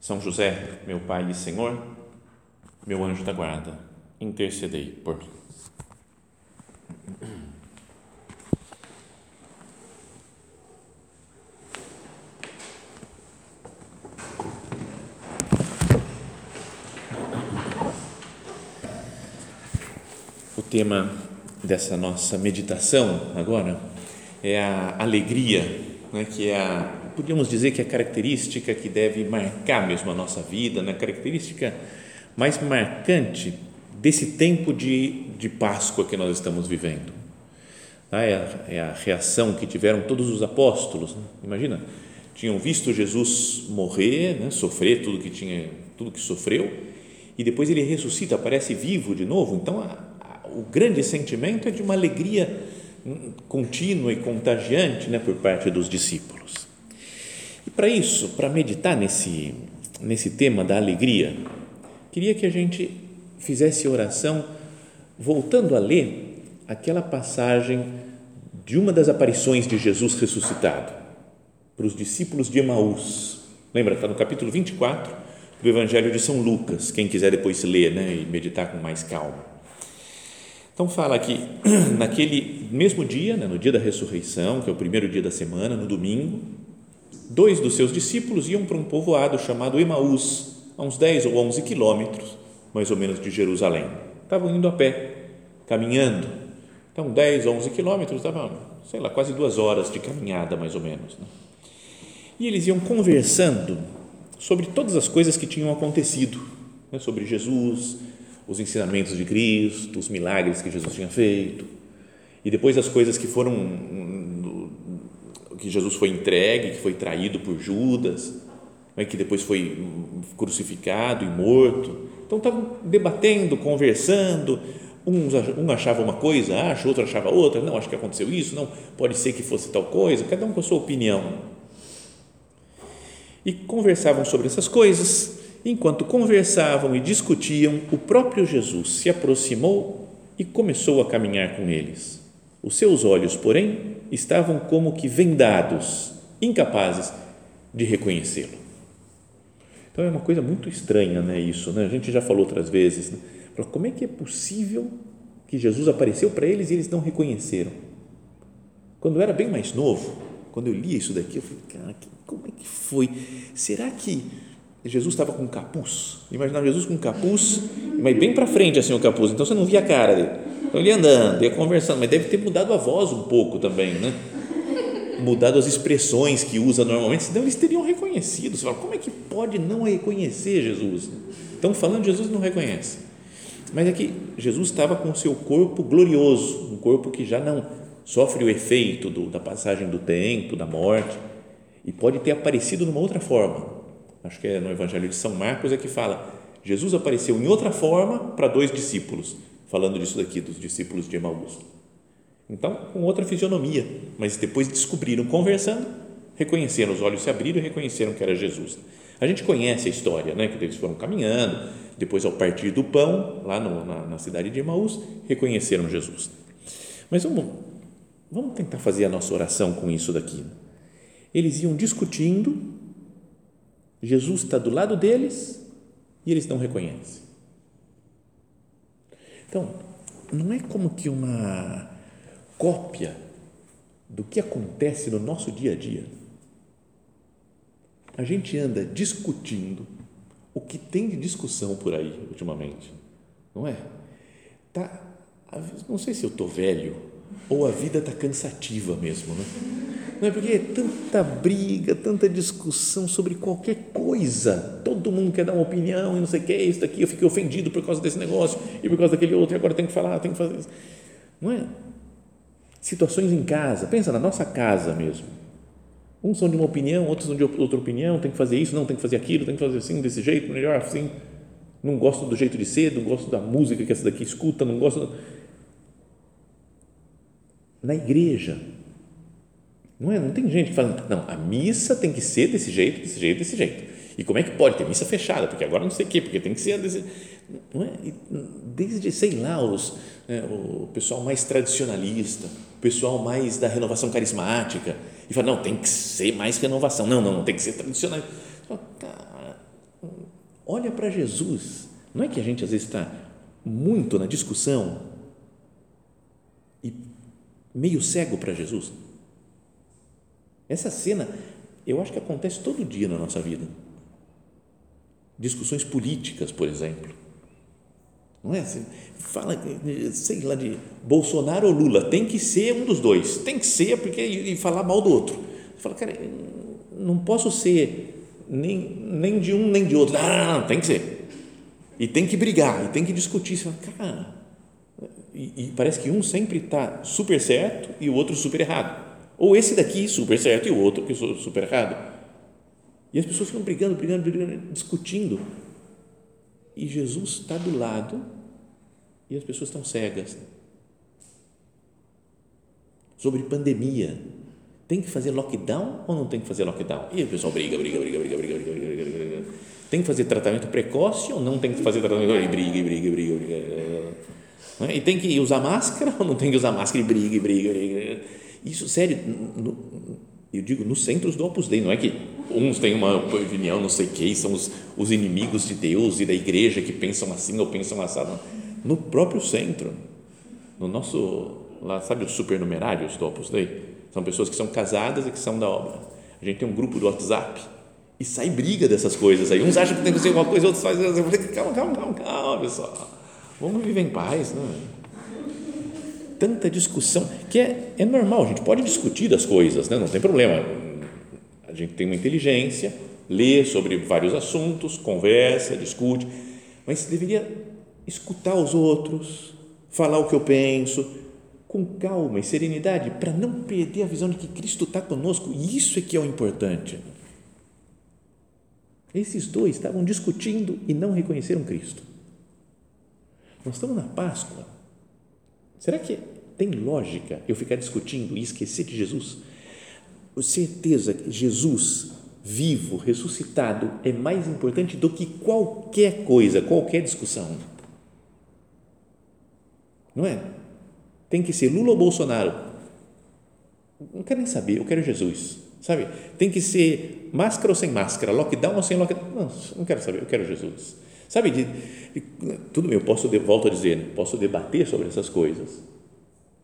são José, meu Pai e Senhor, meu anjo da guarda, intercedei por mim. O tema dessa nossa meditação agora é a alegria, né, que é a podíamos dizer que é a característica que deve marcar mesmo a nossa vida, né? a característica mais marcante desse tempo de, de Páscoa que nós estamos vivendo. Ah, é, a, é a reação que tiveram todos os apóstolos. Né? Imagina, tinham visto Jesus morrer, né? sofrer tudo que tinha, tudo que sofreu, e depois ele ressuscita, aparece vivo de novo. Então, a, a, o grande sentimento é de uma alegria hum, contínua e contagiante né, por parte dos discípulos. Para isso, para meditar nesse, nesse tema da alegria, queria que a gente fizesse oração voltando a ler aquela passagem de uma das aparições de Jesus ressuscitado para os discípulos de Emaús. Lembra? Está no capítulo 24 do Evangelho de São Lucas, quem quiser depois ler né, e meditar com mais calma. Então fala que naquele mesmo dia, né, no dia da ressurreição, que é o primeiro dia da semana, no domingo, dois dos seus discípulos iam para um povoado chamado Emaús, a uns 10 ou 11 quilômetros, mais ou menos, de Jerusalém. Estavam indo a pé, caminhando. Então, 10, 11 quilômetros, estavam, sei lá, quase duas horas de caminhada, mais ou menos. Né? E eles iam conversando sobre todas as coisas que tinham acontecido, né? sobre Jesus, os ensinamentos de Cristo, os milagres que Jesus tinha feito, e depois as coisas que foram que Jesus foi entregue, que foi traído por Judas, né, que depois foi crucificado e morto. Então estavam debatendo, conversando. Um, achava uma coisa, acha, outro achava outra. Não, acho que aconteceu isso. Não, pode ser que fosse tal coisa. Cada um com a sua opinião. E conversavam sobre essas coisas. Enquanto conversavam e discutiam, o próprio Jesus se aproximou e começou a caminhar com eles. Os seus olhos, porém, estavam como que vendados, incapazes de reconhecê-lo. Então é uma coisa muito estranha, né, isso, né? A gente já falou outras vezes, né? como é que é possível que Jesus apareceu para eles e eles não reconheceram? Quando eu era bem mais novo, quando eu li isso daqui, eu falei, cara, como é que foi? Será que Jesus estava com capuz? Imaginava Jesus com capuz, mas bem para frente assim o capuz, então você não via a cara dele então ele ia andando, ia conversando, mas deve ter mudado a voz um pouco também, né? Mudado as expressões que usa normalmente, senão eles teriam reconhecido. Você fala, como é que pode não reconhecer Jesus? Estão falando Jesus não reconhece. Mas é que Jesus estava com o seu corpo glorioso, um corpo que já não sofre o efeito do, da passagem do tempo, da morte, e pode ter aparecido numa outra forma. Acho que é no Evangelho de São Marcos é que fala: Jesus apareceu em outra forma para dois discípulos falando disso daqui, dos discípulos de Emaús. Então, com outra fisionomia, mas depois descobriram, conversando, reconheceram, os olhos se abriram e reconheceram que era Jesus. A gente conhece a história, né? que eles foram caminhando, depois, ao partir do pão, lá no, na, na cidade de Emaús, reconheceram Jesus. Mas vamos, vamos tentar fazer a nossa oração com isso daqui. Eles iam discutindo, Jesus está do lado deles e eles não reconhecem. Então, não é como que uma cópia do que acontece no nosso dia a dia. A gente anda discutindo o que tem de discussão por aí ultimamente, não é? Tá, não sei se eu estou velho ou a vida está cansativa mesmo, né? Não é porque é tanta briga, tanta discussão sobre qualquer coisa. Todo mundo quer dar uma opinião e não sei o que, isso daqui, eu fiquei ofendido por causa desse negócio e por causa daquele outro, e agora tem que falar, tem que fazer isso. Não é? Situações em casa, pensa na nossa casa mesmo. Uns são de uma opinião, outros são de outra opinião, tem que fazer isso, não tem que fazer aquilo, tem que fazer assim, desse jeito, melhor assim. Não gosto do jeito de ser, não gosto da música que essa daqui escuta, não gosto. Na igreja, não é? Não tem gente que fala, não, a missa tem que ser desse jeito, desse jeito, desse jeito. E como é que pode ter missa fechada? Porque agora não sei o quê, porque tem que ser desse. Não é? Desde, sei lá, os, né, o pessoal mais tradicionalista, o pessoal mais da renovação carismática, e fala, não, tem que ser mais renovação. Não, não, não tem que ser tradicional. Olha para Jesus. Não é que a gente às vezes está muito na discussão e meio cego para Jesus? Essa cena, eu acho que acontece todo dia na nossa vida. Discussões políticas, por exemplo. Não é? Você fala, sei lá, de Bolsonaro ou Lula, tem que ser um dos dois, tem que ser porque e falar mal do outro. Fala, cara, não posso ser nem, nem de um nem de outro. Não, não, não, tem que ser. E tem que brigar, e tem que discutir. Você fala, cara, e, e parece que um sempre está super certo e o outro super errado. Ou esse daqui super certo e o outro que super errado. E as pessoas ficam brigando, brigando, brigando, discutindo. E Jesus está do lado e as pessoas estão cegas. Sobre pandemia. Tem que fazer lockdown ou não tem que fazer lockdown? E o pessoal briga, briga, briga, briga, briga, briga, briga, briga. Tem que fazer tratamento precoce ou não tem que fazer tratamento precoce? E briga, briga, briga, briga. É? E tem que usar máscara ou não tem que usar máscara? E briga, briga, briga. Isso, sério, no, eu digo nos centros do Opus Dei, não é que uns têm uma opinião, não sei o que, são os, os inimigos de Deus e da igreja que pensam assim ou pensam assado. No próprio centro, no nosso, lá, sabe os supernumerários do Opus Dei? São pessoas que são casadas e que são da obra. A gente tem um grupo do WhatsApp e sai briga dessas coisas aí. Uns acham que tem que ser alguma coisa, outros fazem. Calma, calma, calma, calma, pessoal. Vamos viver em paz, não é? Tanta discussão, que é, é normal, a gente pode discutir das coisas, né? não tem problema. A gente tem uma inteligência, lê sobre vários assuntos, conversa, discute, mas deveria escutar os outros, falar o que eu penso, com calma e serenidade, para não perder a visão de que Cristo está conosco, e isso é que é o importante. Esses dois estavam discutindo e não reconheceram Cristo. Nós estamos na Páscoa Será que tem lógica eu ficar discutindo e esquecer de Jesus? Certeza que Jesus vivo, ressuscitado, é mais importante do que qualquer coisa, qualquer discussão. Não é? Tem que ser Lula ou Bolsonaro. Não quero nem saber, eu quero Jesus. Sabe? Tem que ser máscara ou sem máscara, lockdown ou sem lockdown. Não, não quero saber, eu quero Jesus. Sabe, de, de, tudo bem, eu posso, volto a dizer, posso debater sobre essas coisas,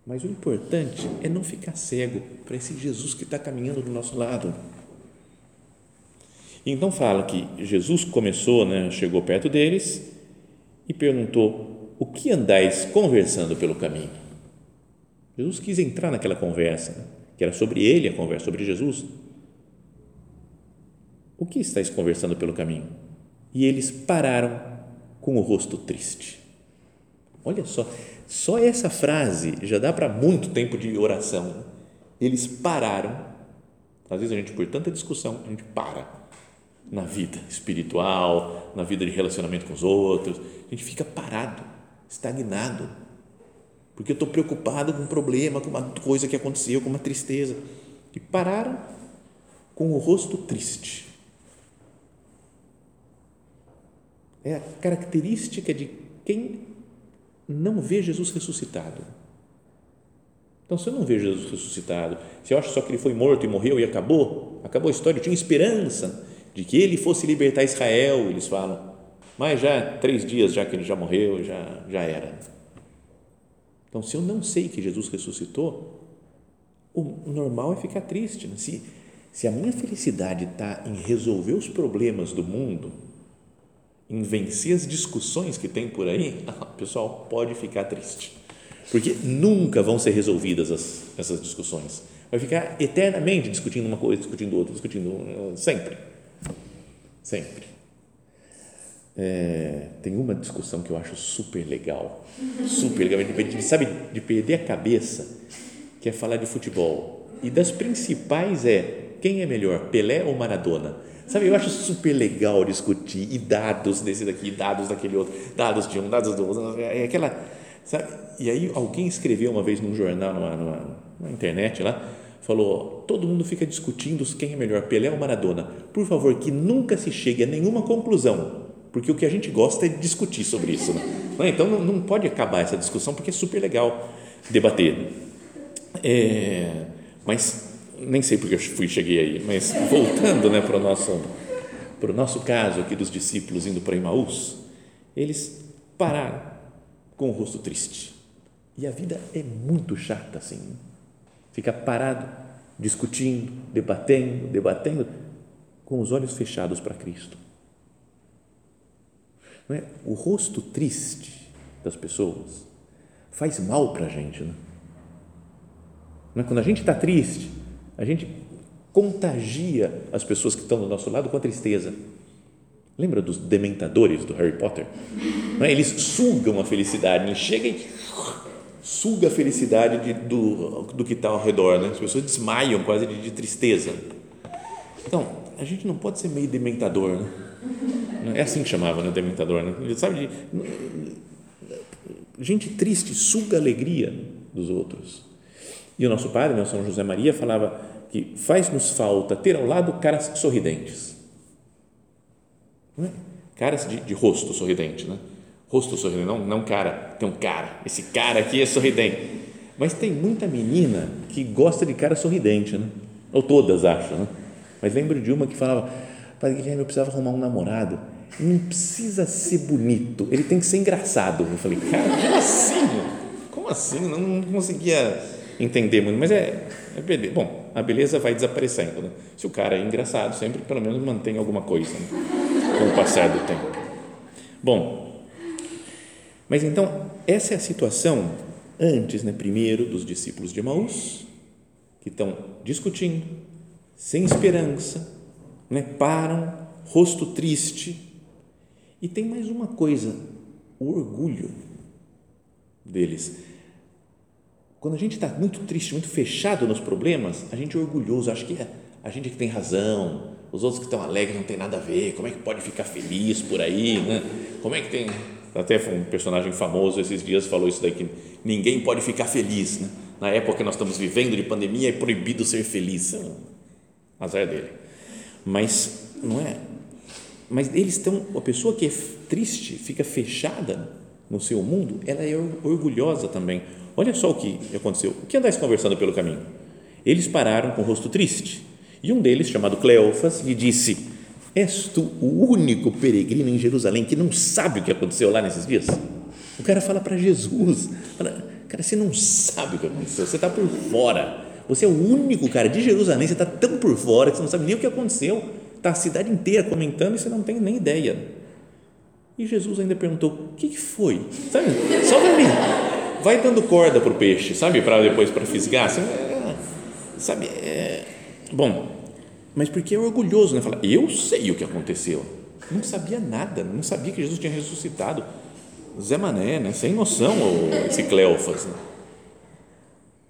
mas o importante é não ficar cego para esse Jesus que está caminhando do nosso lado. Então fala que Jesus começou, né, chegou perto deles e perguntou: O que andais conversando pelo caminho? Jesus quis entrar naquela conversa, né, que era sobre ele a conversa, sobre Jesus. O que estáis conversando pelo caminho? E eles pararam com o rosto triste. Olha só, só essa frase já dá para muito tempo de oração. Eles pararam. Às vezes a gente, por tanta discussão, a gente para na vida espiritual, na vida de relacionamento com os outros. A gente fica parado, estagnado, porque eu estou preocupado com um problema, com uma coisa que aconteceu, com uma tristeza. E pararam com o rosto triste. É a característica de quem não vê Jesus ressuscitado. Então, se eu não vejo Jesus ressuscitado, se eu acho só que ele foi morto e morreu e acabou, acabou a história, eu tinha esperança de que ele fosse libertar Israel, eles falam, mas já três dias já que ele já morreu, já, já era. Então, se eu não sei que Jesus ressuscitou, o normal é ficar triste. Né? Se, se a minha felicidade está em resolver os problemas do mundo, em vencer as discussões que tem por aí, o pessoal pode ficar triste, porque nunca vão ser resolvidas as, essas discussões. Vai ficar eternamente discutindo uma coisa, discutindo outra, discutindo sempre, sempre. É, tem uma discussão que eu acho super legal, super legal, sabe, de perder a cabeça, que é falar de futebol. E das principais é quem é melhor, Pelé ou Maradona? Sabe, eu acho super legal discutir e dados desse daqui, dados daquele outro, dados de um, dados do outro, é aquela, sabe? E aí alguém escreveu uma vez num jornal, numa, numa, na internet lá, falou, todo mundo fica discutindo quem é melhor, Pelé ou Maradona. Por favor, que nunca se chegue a nenhuma conclusão, porque o que a gente gosta é discutir sobre isso. Né? Então não, não pode acabar essa discussão, porque é super legal debater. É, mas nem sei porque eu fui cheguei aí, mas voltando né, para o nosso, para o nosso caso aqui dos discípulos indo para Emaús, eles pararam com o rosto triste. E a vida é muito chata assim. Fica parado, discutindo, debatendo, debatendo, com os olhos fechados para Cristo. Não é? O rosto triste das pessoas faz mal para a gente. Né? Não é? Quando a gente está triste, a gente contagia as pessoas que estão do nosso lado com a tristeza. Lembra dos dementadores do Harry Potter? É? Eles sugam a felicidade, eles chegam e suga a felicidade de, do, do que está ao redor. Né? As pessoas desmaiam quase de, de, tristeza. Então, a gente não pode ser meio dementador. Né? É assim que chamava, né? Dementador. Né? Sabe, gente triste suga a alegria dos outros. E o nosso padre, né, São José Maria, falava que faz-nos falta ter ao lado caras sorridentes. É? Caras de, de, rosto sorridente, né? Rosto sorridente, não, não cara, tem um cara, esse cara aqui é sorridente. Mas tem muita menina que gosta de cara sorridente, né? Ou todas acham, né? Mas lembro de uma que falava, Padre Guilherme, eu precisava arrumar um namorado. Não precisa ser bonito, ele tem que ser engraçado. Eu falei, cara, como assim? Como assim? Não, não conseguia entender muito, mas é, é beleza. Bom, a beleza vai desaparecendo. Né? Se o cara é engraçado, sempre pelo menos mantém alguma coisa né? com o passar do tempo. Bom, mas então, essa é a situação antes, né, primeiro, dos discípulos de Emaús, que estão discutindo, sem esperança, né, param, rosto triste. E tem mais uma coisa, o orgulho deles quando a gente está muito triste, muito fechado nos problemas, a gente é orgulhoso, acha que é a gente que tem razão, os outros que estão alegres não tem nada a ver, como é que pode ficar feliz por aí, né? Como é que tem. Até um personagem famoso esses dias falou isso daí, que ninguém pode ficar feliz, né? Na época que nós estamos vivendo de pandemia, é proibido ser feliz. Azar dele. Mas, não é? Mas eles estão, a pessoa que é triste, fica fechada no seu mundo, ela é orgulhosa também Olha só o que aconteceu. O que andais conversando pelo caminho? Eles pararam com o rosto triste. E um deles, chamado Cleofas, lhe disse: És tu o único peregrino em Jerusalém que não sabe o que aconteceu lá nesses dias? O cara fala para Jesus: fala, Cara, você não sabe o que aconteceu, você está por fora. Você é o único cara de Jerusalém, você está tão por fora que você não sabe nem o que aconteceu. Está a cidade inteira comentando e você não tem nem ideia. E Jesus ainda perguntou: O que, foi? Sabe? Só para mim vai dando corda para o peixe, sabe? Para depois para fisgar. Assim, sabe? É, bom, mas porque é orgulhoso, né? Fala, eu sei o que aconteceu. Não sabia nada, não sabia que Jesus tinha ressuscitado. Zé Mané, né? Sem noção, esse Cleofas. Né?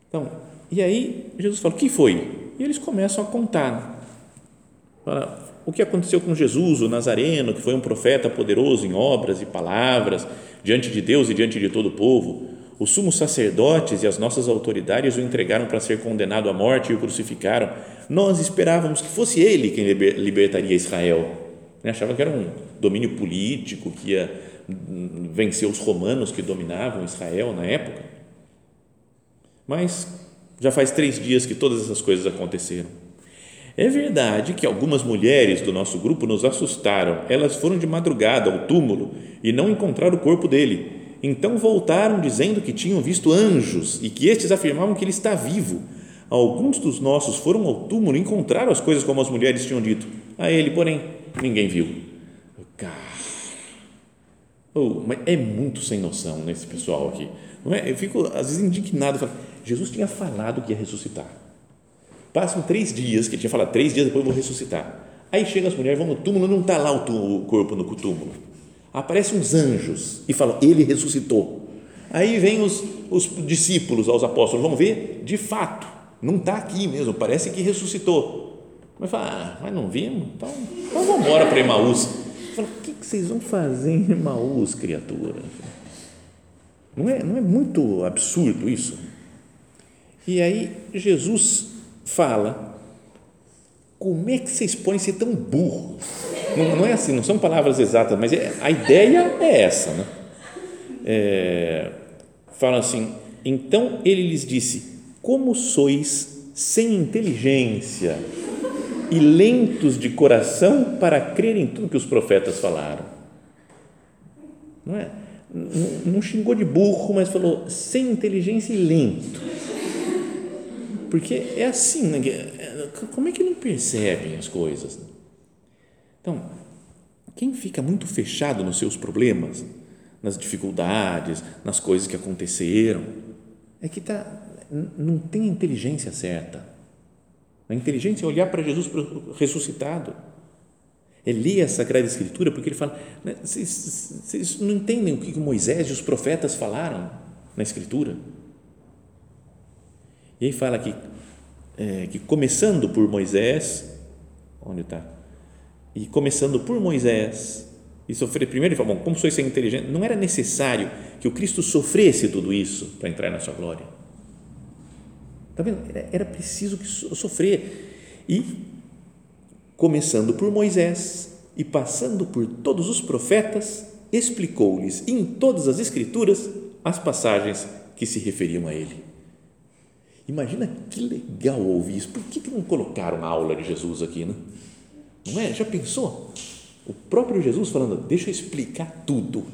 Então, e aí Jesus fala, o que foi? E eles começam a contar. Né? Fala, o que aconteceu com Jesus, o Nazareno, que foi um profeta poderoso em obras e palavras, diante de Deus e diante de todo o povo os sumos sacerdotes e as nossas autoridades o entregaram para ser condenado à morte e o crucificaram. Nós esperávamos que fosse ele quem libertaria Israel. Achava que era um domínio político que ia vencer os romanos que dominavam Israel na época. Mas já faz três dias que todas essas coisas aconteceram. É verdade que algumas mulheres do nosso grupo nos assustaram. Elas foram de madrugada ao túmulo e não encontraram o corpo dele então voltaram dizendo que tinham visto anjos e que estes afirmavam que ele está vivo. Alguns dos nossos foram ao túmulo e encontraram as coisas como as mulheres tinham dito. A ele, porém, ninguém viu. Cara, oh, mas é muito sem noção nesse pessoal aqui. É? Eu fico às vezes indignado. Falo, Jesus tinha falado que ia ressuscitar. Passam três dias, que ele tinha falado, três dias depois eu vou ressuscitar. Aí chegam as mulheres, vão no túmulo, não está lá o, túmulo, o corpo no túmulo aparecem uns anjos e falam, ele ressuscitou. Aí vem os, os discípulos aos apóstolos, vamos ver, de fato, não está aqui mesmo, parece que ressuscitou. Mas fala, ah, mas não vimos? Então, então vamos embora para Emaús. Fala, o que, que vocês vão fazer em Emaús, criatura? Não é, não é muito absurdo isso? E aí Jesus fala, como é que vocês podem ser tão burros? Não, não é assim, não são palavras exatas, mas é, a ideia é essa, né? É, fala assim, então ele lhes disse, como sois sem inteligência e lentos de coração para crer em tudo que os profetas falaram. Não é? Não xingou de burro, mas falou sem inteligência e lento. Porque é assim, né? Como é que não percebem as coisas? Então, quem fica muito fechado nos seus problemas, nas dificuldades, nas coisas que aconteceram, é que tá, não tem a inteligência certa. A inteligência é olhar para Jesus ressuscitado. É ler a Sagrada Escritura, porque ele fala, né, vocês, vocês não entendem o que Moisés e os profetas falaram na Escritura. E aí fala que, é, que começando por Moisés, onde está? E começando por Moisés, e sofrer primeiro, ele fala, bom, como sois sem inteligente, não era necessário que o Cristo sofresse tudo isso para entrar na sua glória. Está vendo? Era, era preciso que sofrer. E começando por Moisés e passando por todos os profetas, explicou-lhes em todas as escrituras as passagens que se referiam a ele. Imagina que legal ouvir isso. Por que, que não colocaram a aula de Jesus aqui, né? Não é? Já pensou? O próprio Jesus falando, deixa eu explicar tudo.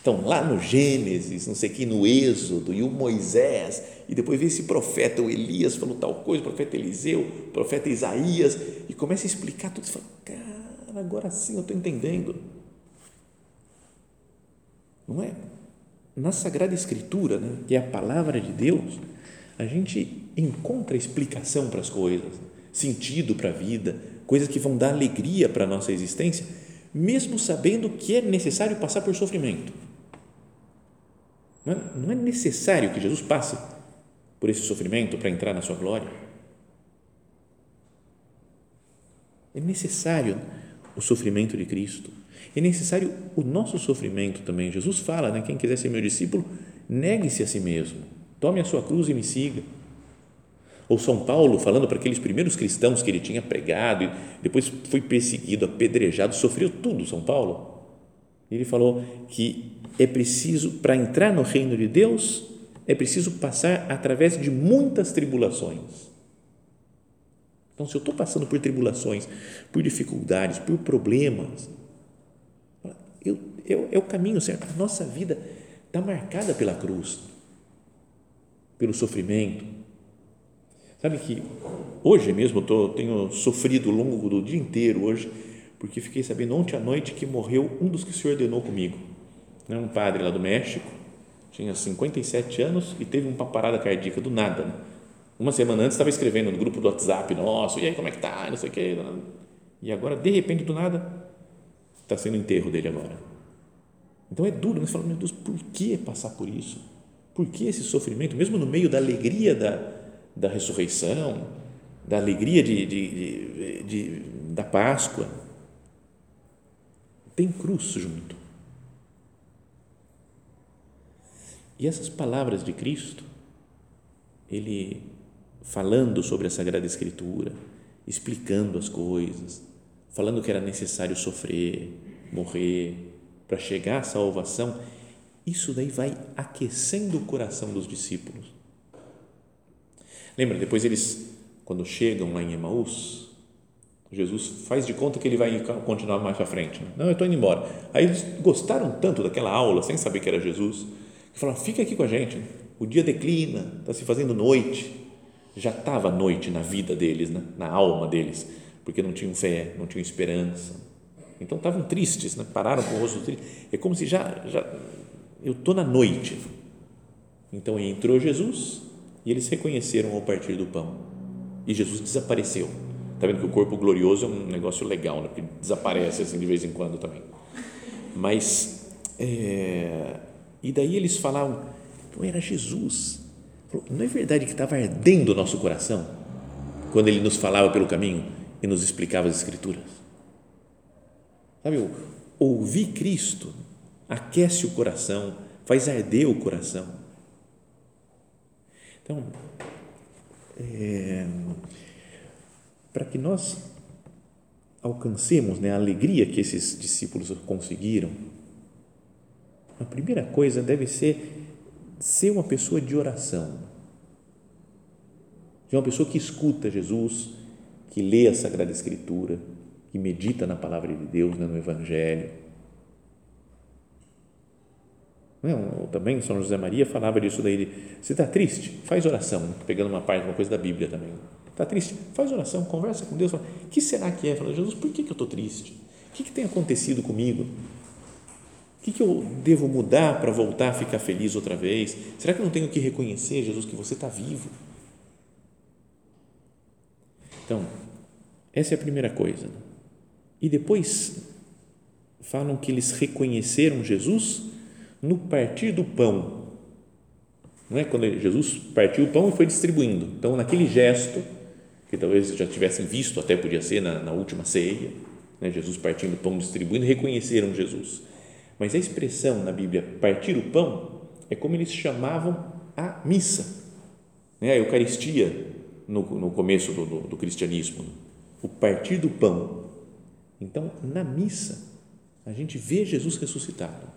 Então, lá no Gênesis, não sei que, no Êxodo, e o Moisés, e depois vem esse profeta, o Elias falou tal coisa, o profeta Eliseu, o profeta Isaías, e começa a explicar tudo. Você fala, cara, agora sim eu estou entendendo. Não é? Na Sagrada Escritura, né, que é a palavra de Deus, a gente encontra explicação para as coisas, sentido para a vida, coisas que vão dar alegria para a nossa existência, mesmo sabendo que é necessário passar por sofrimento. Não é, não é necessário que Jesus passe por esse sofrimento para entrar na sua glória. É necessário o sofrimento de Cristo. É necessário o nosso sofrimento também. Jesus fala, né, quem quiser ser meu discípulo, negue-se a si mesmo Tome a sua cruz e me siga. Ou São Paulo falando para aqueles primeiros cristãos que ele tinha pregado e depois foi perseguido, apedrejado, sofreu tudo, São Paulo. Ele falou que é preciso, para entrar no reino de Deus, é preciso passar através de muitas tribulações. Então, se eu estou passando por tribulações, por dificuldades, por problemas, eu, eu, é o caminho certo. A nossa vida está marcada pela cruz pelo sofrimento. Sabe que hoje mesmo eu tô, tenho sofrido longo do dia inteiro hoje, porque fiquei sabendo ontem à noite que morreu um dos que se ordenou comigo. Né? Um padre lá do México, tinha 57 anos e teve uma parada cardíaca do nada. Né? Uma semana antes estava escrevendo no grupo do WhatsApp nosso, e aí como é que tá, não sei o quê. E agora, de repente, do nada, está sendo o enterro dele agora. Então é duro, né? você fala, meu Deus, por que passar por isso? Por que esse sofrimento, mesmo no meio da alegria da, da ressurreição, da alegria de, de, de, de da Páscoa? Tem cruz junto. E essas palavras de Cristo, ele falando sobre a Sagrada Escritura, explicando as coisas, falando que era necessário sofrer, morrer, para chegar à salvação, isso daí vai aquecendo o coração dos discípulos. Lembra, depois eles, quando chegam lá em Emaús, Jesus faz de conta que ele vai continuar mais para frente. Né? Não, eu estou indo embora. Aí eles gostaram tanto daquela aula, sem saber que era Jesus, que falaram: fica aqui com a gente. O dia declina, está se fazendo noite. Já estava noite na vida deles, né? na alma deles, porque não tinham fé, não tinham esperança. Então estavam tristes, né? pararam com o rosto triste. É como se já, já eu estou na noite. Então entrou Jesus e eles reconheceram ao partir do pão. E Jesus desapareceu. Está vendo que o corpo glorioso é um negócio legal, né? porque desaparece assim de vez em quando também. Mas, é, e daí eles falavam, então era Jesus. Não é verdade que estava ardendo o nosso coração quando ele nos falava pelo caminho? e nos explicava as Escrituras. Sabe, ouvir Cristo aquece o coração, faz arder o coração. Então, é, para que nós alcancemos né, a alegria que esses discípulos conseguiram, a primeira coisa deve ser ser uma pessoa de oração, de uma pessoa que escuta Jesus, que lê a Sagrada Escritura, que medita na palavra de Deus, né, no Evangelho. Também São José Maria falava disso daí. Você está triste? Faz oração, pegando uma parte, uma coisa da Bíblia também. Está triste? Faz oração, conversa com Deus. Fala, que será que é? Fala, Jesus, por que, que eu estou triste? O que, que tem acontecido comigo? O que, que eu devo mudar para voltar a ficar feliz outra vez? Será que eu não tenho que reconhecer, Jesus, que você está vivo? Então, essa é a primeira coisa. E depois falam que eles reconheceram Jesus no partir do pão. Não é quando Jesus partiu o pão e foi distribuindo. Então, naquele gesto, que talvez já tivessem visto, até podia ser na, na última ceia, né? Jesus partindo o pão, distribuindo, reconheceram Jesus. Mas a expressão na Bíblia, partir o pão, é como eles chamavam a missa, né? a Eucaristia no, no começo do, do, do cristianismo, o partir do pão. Então, na missa, a gente vê Jesus ressuscitado.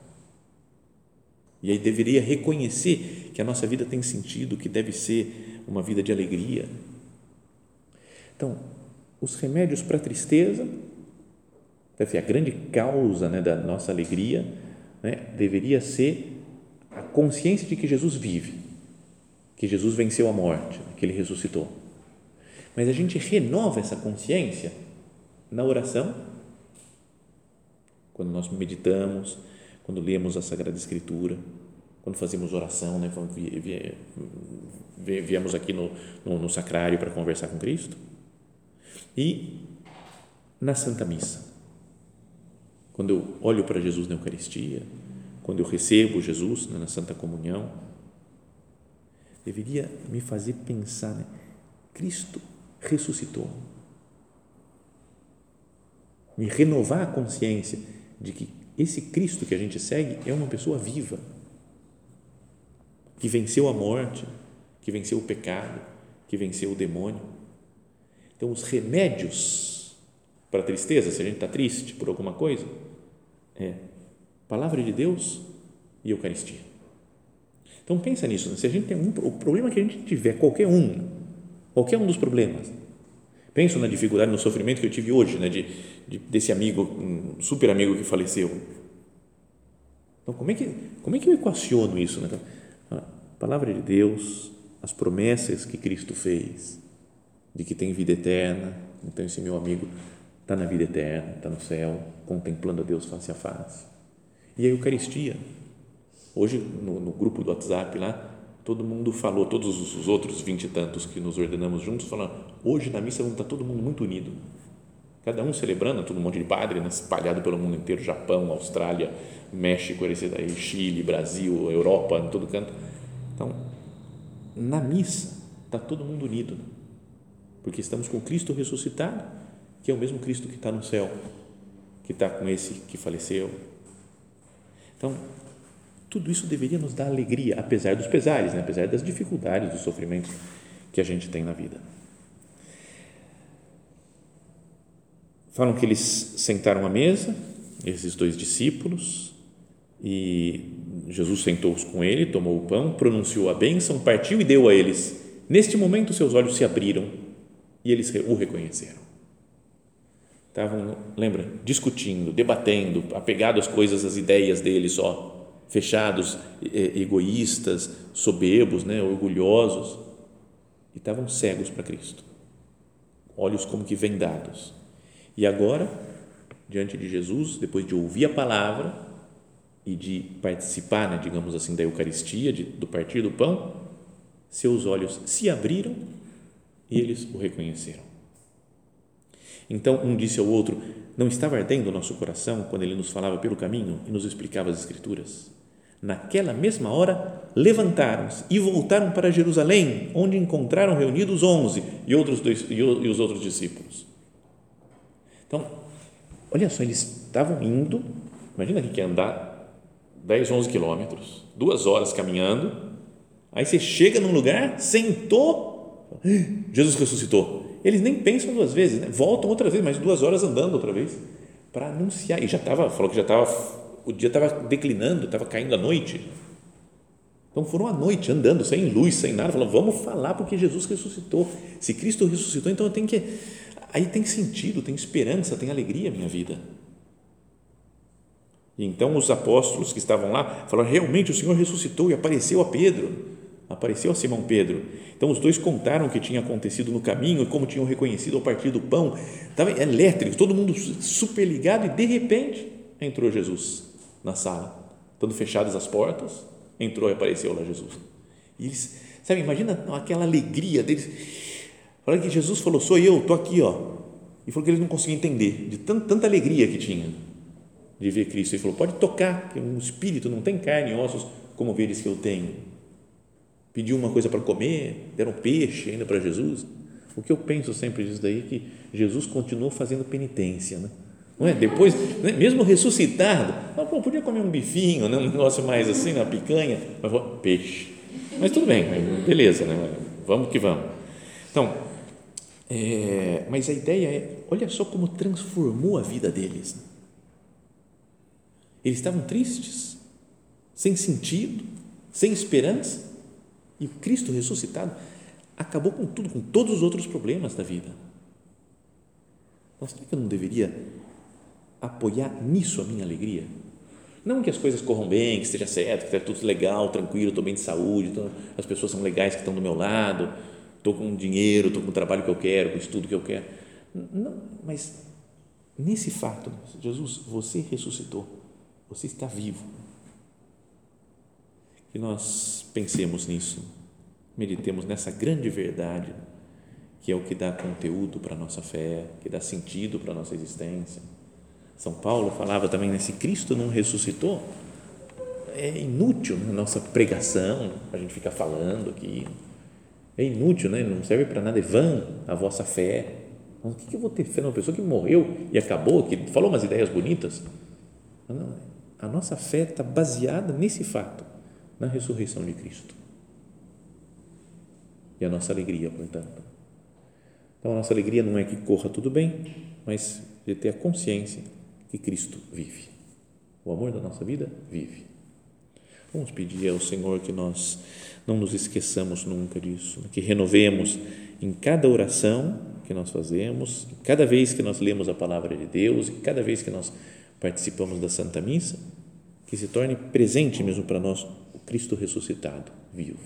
E aí deveria reconhecer que a nossa vida tem sentido, que deve ser uma vida de alegria, então, os remédios para a tristeza, deve ser a grande causa né, da nossa alegria, né, deveria ser a consciência de que Jesus vive, que Jesus venceu a morte, que ele ressuscitou. Mas a gente renova essa consciência na oração, quando nós meditamos, quando lemos a Sagrada Escritura, quando fazemos oração, né, viemos aqui no, no, no sacrário para conversar com Cristo e na Santa Missa. Quando eu olho para Jesus na Eucaristia, quando eu recebo Jesus né, na Santa Comunhão, deveria me fazer pensar, né? Cristo ressuscitou. Me renovar a consciência de que esse Cristo que a gente segue é uma pessoa viva, que venceu a morte, que venceu o pecado, que venceu o demônio então, os remédios para a tristeza, se a gente está triste por alguma coisa, é palavra de Deus e Eucaristia. Então, pensa nisso. Se a gente tem um, o problema que a gente tiver, qualquer um, qualquer um dos problemas, penso na dificuldade, no sofrimento que eu tive hoje, né, de, de desse amigo, um super amigo que faleceu. Então, como é que, como é que eu equaciono isso? Né? A palavra de Deus, as promessas que Cristo fez, de que tem vida eterna. Então, esse meu amigo está na vida eterna, está no céu, contemplando a Deus face a face. E a Eucaristia. Hoje, no, no grupo do WhatsApp lá, todo mundo falou, todos os outros vinte e tantos que nos ordenamos juntos, falaram: hoje na missa estar todo mundo muito unido. Cada um celebrando, todo um monte de padre, né, espalhado pelo mundo inteiro Japão, Austrália, México, Chile, Brasil, Europa, em todo canto. Então, na missa, está todo mundo unido porque estamos com Cristo ressuscitado, que é o mesmo Cristo que está no céu, que está com esse que faleceu. Então, tudo isso deveria nos dar alegria, apesar dos pesares, né? apesar das dificuldades, dos sofrimentos que a gente tem na vida. Falam que eles sentaram à mesa, esses dois discípulos, e Jesus sentou-se com ele, tomou o pão, pronunciou a bênção, partiu e deu a eles. Neste momento, seus olhos se abriram e eles o reconheceram. Estavam, lembra, discutindo, debatendo, apegados às coisas, às ideias deles só, fechados, egoístas, soberbos, né, orgulhosos, e estavam cegos para Cristo, olhos como que vendados. E agora, diante de Jesus, depois de ouvir a palavra e de participar, né, digamos assim, da Eucaristia, de, do partir do pão, seus olhos se abriram e eles o reconheceram. Então um disse ao outro: Não estava ardendo o nosso coração quando ele nos falava pelo caminho e nos explicava as Escrituras? Naquela mesma hora, levantaram-se e voltaram para Jerusalém, onde encontraram reunidos onze e, outros dois, e os outros discípulos. Então, olha só, eles estavam indo, imagina que quer andar 10, 11 quilômetros, duas horas caminhando, aí você chega num lugar, sentou, Jesus ressuscitou. Eles nem pensam duas vezes, né? voltam outra vez, mais duas horas andando outra vez, para anunciar. E já estava, falou que já estava, o dia estava declinando, estava caindo a noite. Então foram à noite andando, sem luz, sem nada, falando, vamos falar porque Jesus ressuscitou. Se Cristo ressuscitou, então eu tenho que aí tem sentido, tem esperança, tem alegria minha vida. E então os apóstolos que estavam lá falaram: realmente o Senhor ressuscitou e apareceu a Pedro, apareceu a Simão Pedro. Então os dois contaram o que tinha acontecido no caminho e como tinham reconhecido ao partir do pão. Estava elétrico, todo mundo super ligado e de repente entrou Jesus na sala, estando fechadas as portas, entrou e apareceu lá Jesus. E eles, sabe, imagina aquela alegria deles Olha que Jesus falou, sou eu, estou aqui, ó. E falou que eles não conseguiam entender, de tanta, tanta alegria que tinha de ver Cristo. Ele falou, pode tocar, que um espírito não tem carne e ossos como veres que eu tenho. Pediu uma coisa para comer, deram peixe ainda para Jesus. O que eu penso sempre disso daí que Jesus continuou fazendo penitência, né? não é? Depois, né? mesmo ressuscitado, mas, pô, podia comer um bifinho, né? um negócio mais assim, uma picanha, mas peixe. Mas tudo bem, beleza, né? vamos que vamos. Então, é, mas a ideia é, olha só como transformou a vida deles. Eles estavam tristes, sem sentido, sem esperança, e o Cristo ressuscitado acabou com tudo, com todos os outros problemas da vida. Mas será que eu não deveria apoiar nisso a minha alegria? Não que as coisas corram bem, que esteja certo, que esteja tudo legal, tranquilo, estou bem de saúde, as pessoas são legais que estão do meu lado, estou com dinheiro, estou com o trabalho que eu quero, com o estudo que eu quero. Não, mas nesse fato, Jesus, você ressuscitou, você está vivo. Que nós pensemos nisso, meditemos nessa grande verdade, que é o que dá conteúdo para a nossa fé, que dá sentido para a nossa existência. São Paulo falava também nesse Cristo não ressuscitou, é inútil a nossa pregação, a gente fica falando aqui, é inútil, né? não serve para nada, é vã a vossa fé. Mas o que eu vou ter fé numa pessoa que morreu e acabou, que falou umas ideias bonitas? Não, a nossa fé está baseada nesse fato, na ressurreição de Cristo. E a nossa alegria, portanto. Então, a nossa alegria não é que corra tudo bem, mas de ter a consciência que Cristo vive. O amor da nossa vida vive. Vamos pedir ao Senhor que nós não nos esqueçamos nunca disso, que renovemos em cada oração que nós fazemos, cada vez que nós lemos a palavra de Deus e cada vez que nós participamos da Santa Missa, que se torne presente mesmo para nós o Cristo ressuscitado, vivo.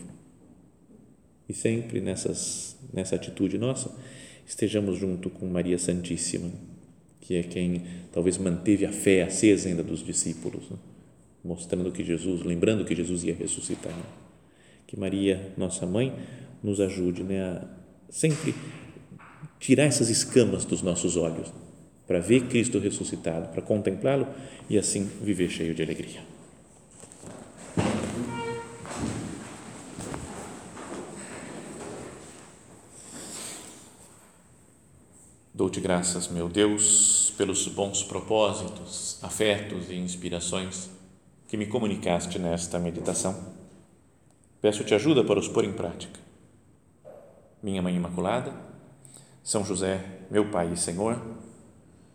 E sempre nessas, nessa atitude nossa, estejamos junto com Maria Santíssima, que é quem talvez manteve a fé acesa ainda dos discípulos, né? mostrando que Jesus, lembrando que Jesus ia ressuscitar. Que Maria, nossa mãe, nos ajude né, a sempre tirar essas escamas dos nossos olhos para ver Cristo ressuscitado, para contemplá-lo e assim viver cheio de alegria. Dou-te graças, meu Deus, pelos bons propósitos, afetos e inspirações que me comunicaste nesta meditação Peço-te ajuda para os pôr em prática. Minha Mãe Imaculada, São José, meu Pai e Senhor,